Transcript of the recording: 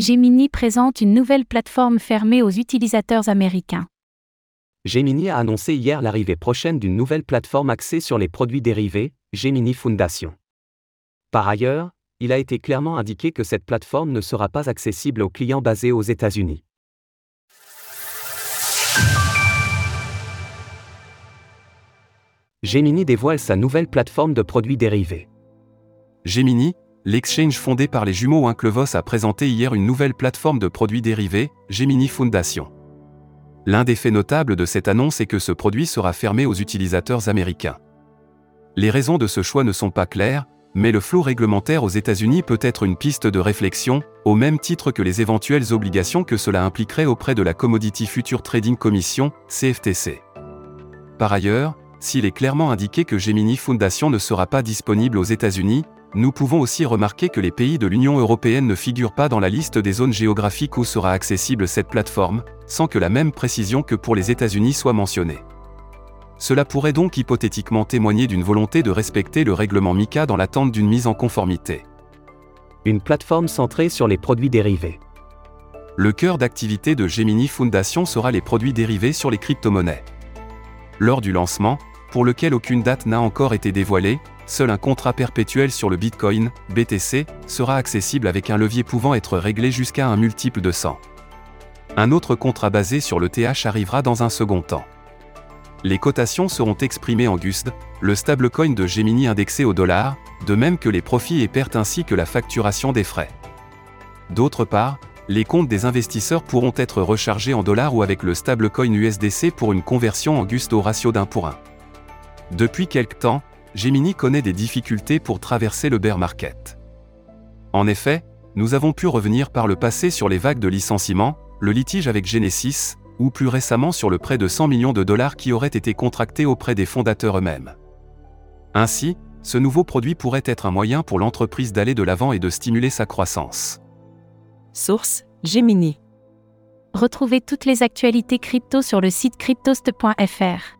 Gemini présente une nouvelle plateforme fermée aux utilisateurs américains. Gemini a annoncé hier l'arrivée prochaine d'une nouvelle plateforme axée sur les produits dérivés, Gemini Foundation. Par ailleurs, il a été clairement indiqué que cette plateforme ne sera pas accessible aux clients basés aux États-Unis. Gemini dévoile sa nouvelle plateforme de produits dérivés. Gemini, l'exchange fondé par les jumeaux Winklevoss a présenté hier une nouvelle plateforme de produits dérivés, Gemini Foundation. L'un des faits notables de cette annonce est que ce produit sera fermé aux utilisateurs américains. Les raisons de ce choix ne sont pas claires, mais le flot réglementaire aux États-Unis peut être une piste de réflexion, au même titre que les éventuelles obligations que cela impliquerait auprès de la Commodity Future Trading Commission, CFTC. Par ailleurs, s'il est clairement indiqué que Gemini Foundation ne sera pas disponible aux États-Unis, nous pouvons aussi remarquer que les pays de l'Union européenne ne figurent pas dans la liste des zones géographiques où sera accessible cette plateforme, sans que la même précision que pour les États-Unis soit mentionnée. Cela pourrait donc hypothétiquement témoigner d'une volonté de respecter le règlement MICA dans l'attente d'une mise en conformité. Une plateforme centrée sur les produits dérivés. Le cœur d'activité de Gemini Foundation sera les produits dérivés sur les crypto-monnaies. Lors du lancement, pour lequel aucune date n'a encore été dévoilée, seul un contrat perpétuel sur le Bitcoin, BTC, sera accessible avec un levier pouvant être réglé jusqu'à un multiple de 100. Un autre contrat basé sur le TH arrivera dans un second temps. Les cotations seront exprimées en GUSD, le stablecoin de Gemini indexé au dollar, de même que les profits et pertes ainsi que la facturation des frais. D'autre part, les comptes des investisseurs pourront être rechargés en dollars ou avec le stablecoin USDC pour une conversion en GUSD au ratio d'un pour un. Depuis quelque temps, Gemini connaît des difficultés pour traverser le bear market. En effet, nous avons pu revenir par le passé sur les vagues de licenciements, le litige avec Genesis, ou plus récemment sur le prêt de 100 millions de dollars qui aurait été contracté auprès des fondateurs eux-mêmes. Ainsi, ce nouveau produit pourrait être un moyen pour l'entreprise d'aller de l'avant et de stimuler sa croissance. Source Gemini. Retrouvez toutes les actualités crypto sur le site cryptost.fr.